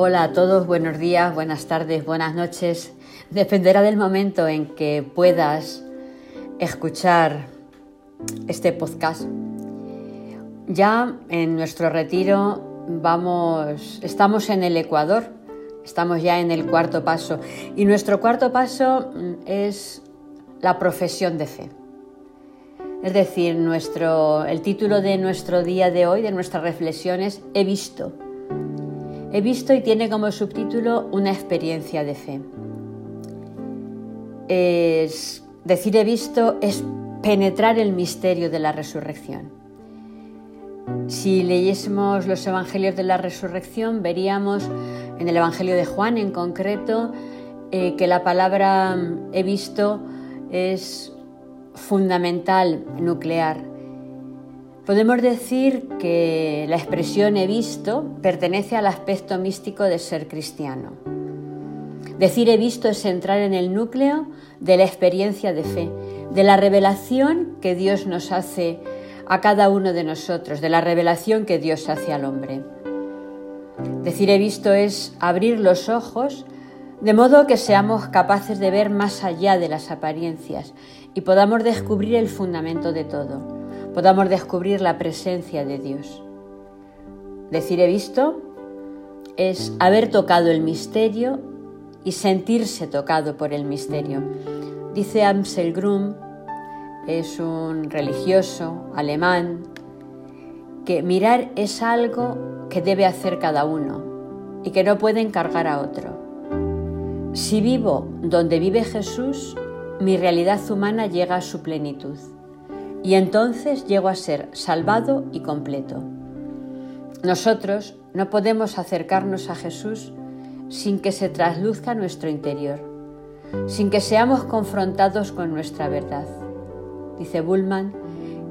Hola a todos, buenos días, buenas tardes, buenas noches. Dependerá del momento en que puedas escuchar este podcast. Ya en nuestro retiro vamos, estamos en el Ecuador, estamos ya en el cuarto paso y nuestro cuarto paso es la profesión de fe. Es decir, nuestro, el título de nuestro día de hoy, de nuestras reflexiones, he visto. He visto y tiene como subtítulo una experiencia de fe. Es, decir he visto es penetrar el misterio de la resurrección. Si leyésemos los evangelios de la resurrección, veríamos en el evangelio de Juan en concreto eh, que la palabra he visto es fundamental, nuclear. Podemos decir que la expresión he visto pertenece al aspecto místico de ser cristiano. Decir he visto es entrar en el núcleo de la experiencia de fe, de la revelación que Dios nos hace a cada uno de nosotros, de la revelación que Dios hace al hombre. Decir he visto es abrir los ojos de modo que seamos capaces de ver más allá de las apariencias y podamos descubrir el fundamento de todo podamos descubrir la presencia de Dios. Decir he visto es haber tocado el misterio y sentirse tocado por el misterio. Dice Amsel Grum, es un religioso alemán, que mirar es algo que debe hacer cada uno y que no puede encargar a otro. Si vivo donde vive Jesús, mi realidad humana llega a su plenitud y entonces llego a ser salvado y completo. Nosotros no podemos acercarnos a Jesús sin que se trasluzca nuestro interior, sin que seamos confrontados con nuestra verdad. Dice Bullman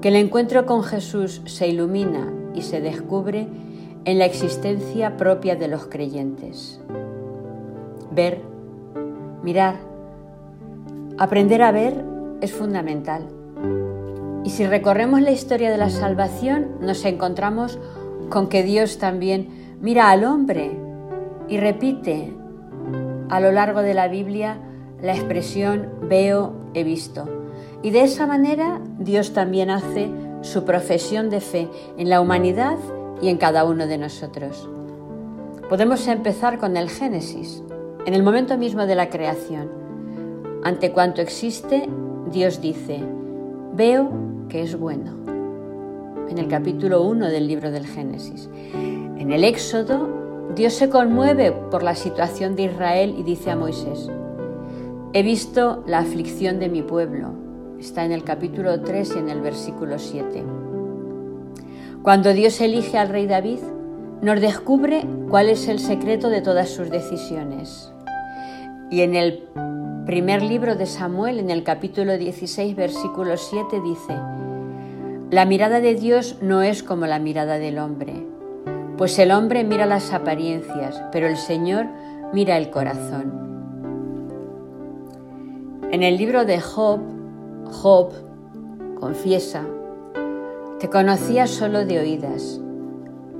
que el encuentro con Jesús se ilumina y se descubre en la existencia propia de los creyentes. Ver, mirar, aprender a ver es fundamental. Y si recorremos la historia de la salvación, nos encontramos con que Dios también mira al hombre y repite a lo largo de la Biblia la expresión veo, he visto. Y de esa manera Dios también hace su profesión de fe en la humanidad y en cada uno de nosotros. Podemos empezar con el Génesis, en el momento mismo de la creación. Ante cuanto existe, Dios dice, veo que es bueno. En el capítulo 1 del libro del Génesis. En el Éxodo, Dios se conmueve por la situación de Israel y dice a Moisés, he visto la aflicción de mi pueblo. Está en el capítulo 3 y en el versículo 7. Cuando Dios elige al rey David, nos descubre cuál es el secreto de todas sus decisiones. Y en el primer libro de Samuel, en el capítulo 16, versículo 7, dice, La mirada de Dios no es como la mirada del hombre, pues el hombre mira las apariencias, pero el Señor mira el corazón. En el libro de Job, Job confiesa, te conocía solo de oídas,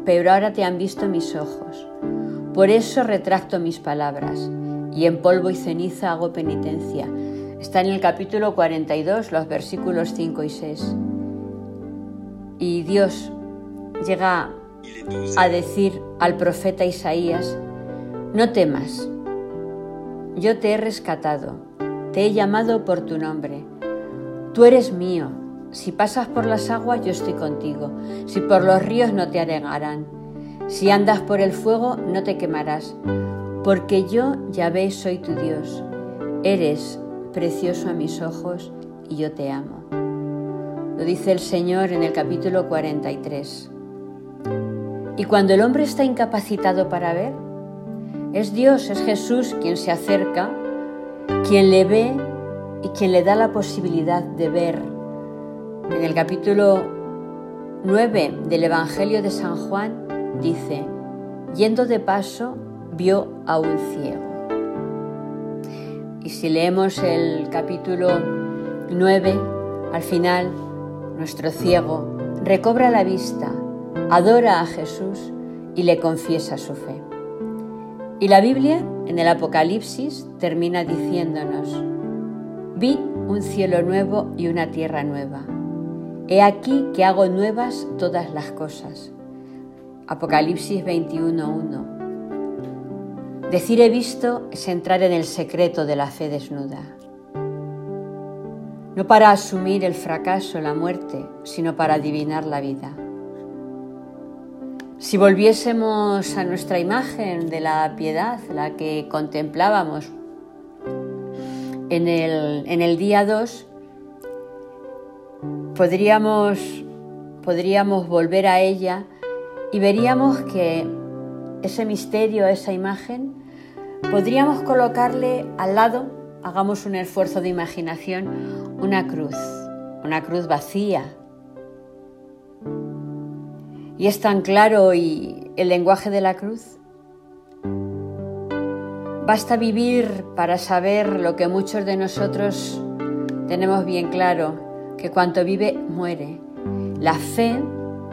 pero ahora te han visto mis ojos. Por eso retracto mis palabras y en polvo y ceniza hago penitencia. Está en el capítulo 42, los versículos 5 y 6. Y Dios llega a decir al profeta Isaías, no temas, yo te he rescatado, te he llamado por tu nombre, tú eres mío, si pasas por las aguas yo estoy contigo, si por los ríos no te anegarán, si andas por el fuego no te quemarás porque yo, Yahvé, soy tu Dios. Eres precioso a mis ojos y yo te amo. Lo dice el Señor en el capítulo 43. Y cuando el hombre está incapacitado para ver, es Dios, es Jesús quien se acerca, quien le ve y quien le da la posibilidad de ver. En el capítulo 9 del Evangelio de San Juan dice, yendo de paso, vio a un ciego. Y si leemos el capítulo 9, al final, nuestro ciego recobra la vista, adora a Jesús y le confiesa su fe. Y la Biblia, en el Apocalipsis, termina diciéndonos, vi un cielo nuevo y una tierra nueva. He aquí que hago nuevas todas las cosas. Apocalipsis 21.1. Decir he visto es entrar en el secreto de la fe desnuda. No para asumir el fracaso, la muerte, sino para adivinar la vida. Si volviésemos a nuestra imagen de la piedad, la que contemplábamos en el, en el día 2, podríamos, podríamos volver a ella y veríamos que ese misterio, esa imagen, podríamos colocarle al lado, hagamos un esfuerzo de imaginación, una cruz, una cruz vacía. Y es tan claro y el lenguaje de la cruz. Basta vivir para saber lo que muchos de nosotros tenemos bien claro, que cuanto vive muere. La fe,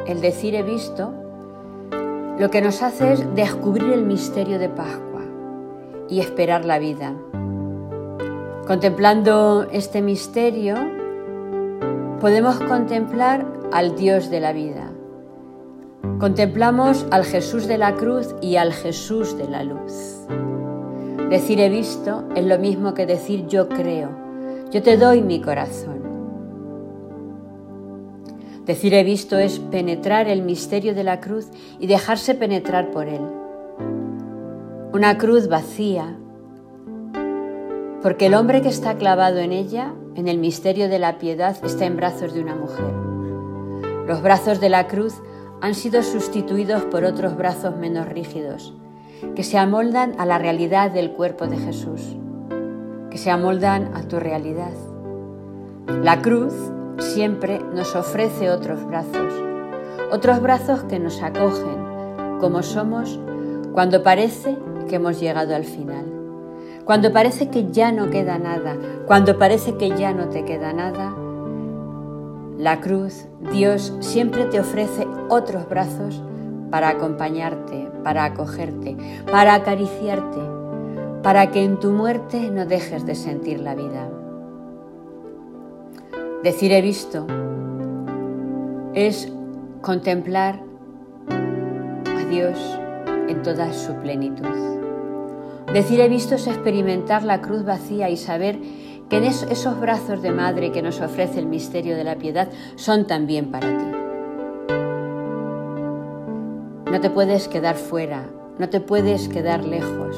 el decir he visto, lo que nos hace es descubrir el misterio de Pascua y esperar la vida. Contemplando este misterio, podemos contemplar al Dios de la vida. Contemplamos al Jesús de la cruz y al Jesús de la luz. Decir he visto es lo mismo que decir yo creo. Yo te doy mi corazón. Decir he visto es penetrar el misterio de la cruz y dejarse penetrar por él. Una cruz vacía, porque el hombre que está clavado en ella, en el misterio de la piedad, está en brazos de una mujer. Los brazos de la cruz han sido sustituidos por otros brazos menos rígidos, que se amoldan a la realidad del cuerpo de Jesús, que se amoldan a tu realidad. La cruz siempre nos ofrece otros brazos, otros brazos que nos acogen como somos cuando parece que hemos llegado al final, cuando parece que ya no queda nada, cuando parece que ya no te queda nada. La cruz, Dios siempre te ofrece otros brazos para acompañarte, para acogerte, para acariciarte, para que en tu muerte no dejes de sentir la vida. Decir he visto es contemplar a Dios en toda su plenitud. Decir he visto es experimentar la cruz vacía y saber que en esos brazos de madre que nos ofrece el misterio de la piedad son también para ti. No te puedes quedar fuera, no te puedes quedar lejos.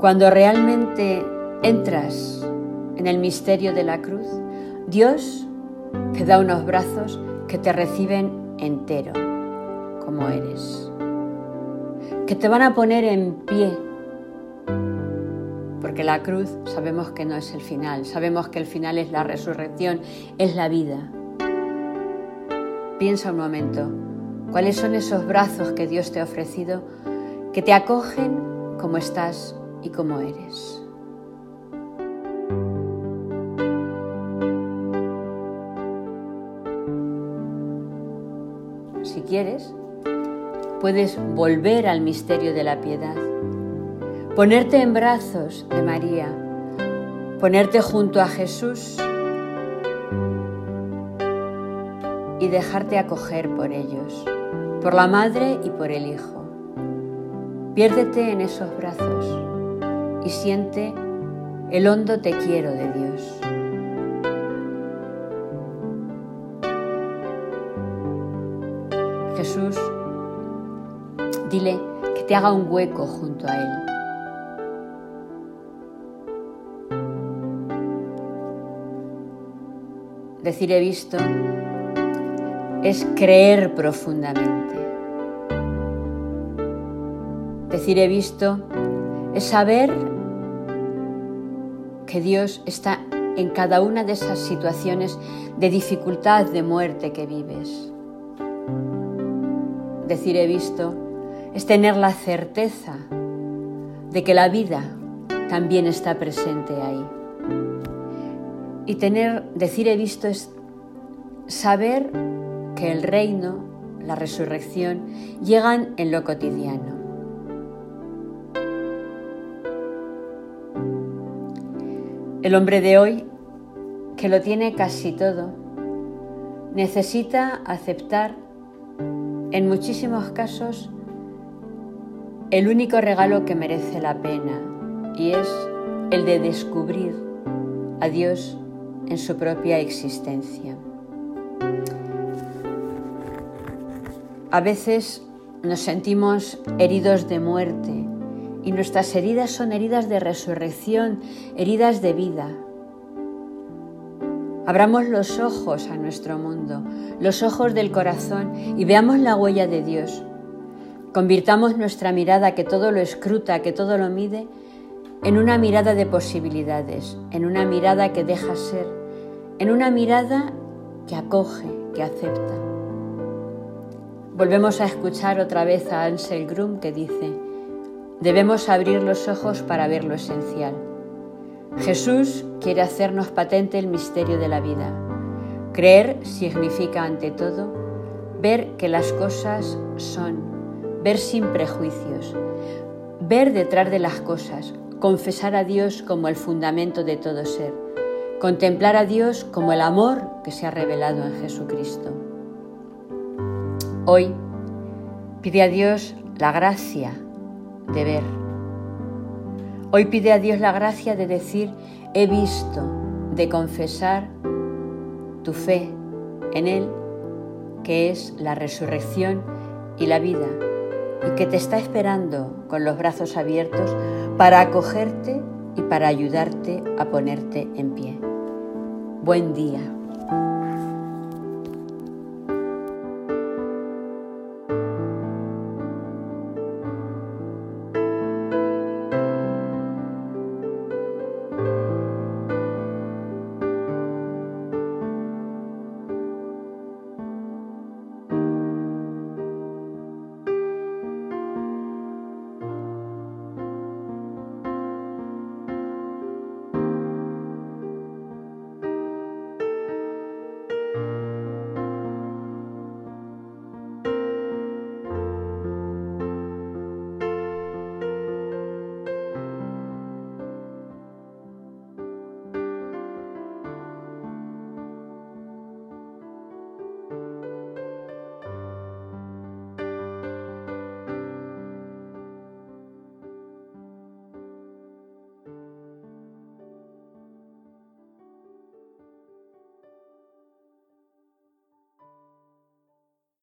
Cuando realmente entras en el misterio de la cruz, Dios te da unos brazos que te reciben entero, como eres, que te van a poner en pie, porque la cruz sabemos que no es el final, sabemos que el final es la resurrección, es la vida. Piensa un momento, ¿cuáles son esos brazos que Dios te ha ofrecido que te acogen como estás y como eres? Quieres, puedes volver al misterio de la piedad, ponerte en brazos de María, ponerte junto a Jesús y dejarte acoger por ellos, por la Madre y por el Hijo. Piérdete en esos brazos y siente el hondo te quiero de Dios. Jesús, dile que te haga un hueco junto a Él. Decir he visto es creer profundamente. Decir he visto es saber que Dios está en cada una de esas situaciones de dificultad, de muerte que vives Decir he visto es tener la certeza de que la vida también está presente ahí. Y tener, decir he visto es saber que el reino, la resurrección, llegan en lo cotidiano. El hombre de hoy, que lo tiene casi todo, necesita aceptar en muchísimos casos el único regalo que merece la pena y es el de descubrir a Dios en su propia existencia. A veces nos sentimos heridos de muerte y nuestras heridas son heridas de resurrección, heridas de vida. Abramos los ojos a nuestro mundo, los ojos del corazón y veamos la huella de Dios. Convirtamos nuestra mirada que todo lo escruta, que todo lo mide, en una mirada de posibilidades, en una mirada que deja ser, en una mirada que acoge, que acepta. Volvemos a escuchar otra vez a Ansel Grum que dice, debemos abrir los ojos para ver lo esencial. Jesús quiere hacernos patente el misterio de la vida. Creer significa, ante todo, ver que las cosas son, ver sin prejuicios, ver detrás de las cosas, confesar a Dios como el fundamento de todo ser, contemplar a Dios como el amor que se ha revelado en Jesucristo. Hoy pide a Dios la gracia de ver. Hoy pide a Dios la gracia de decir, he visto, de confesar tu fe en Él, que es la resurrección y la vida y que te está esperando con los brazos abiertos para acogerte y para ayudarte a ponerte en pie. Buen día.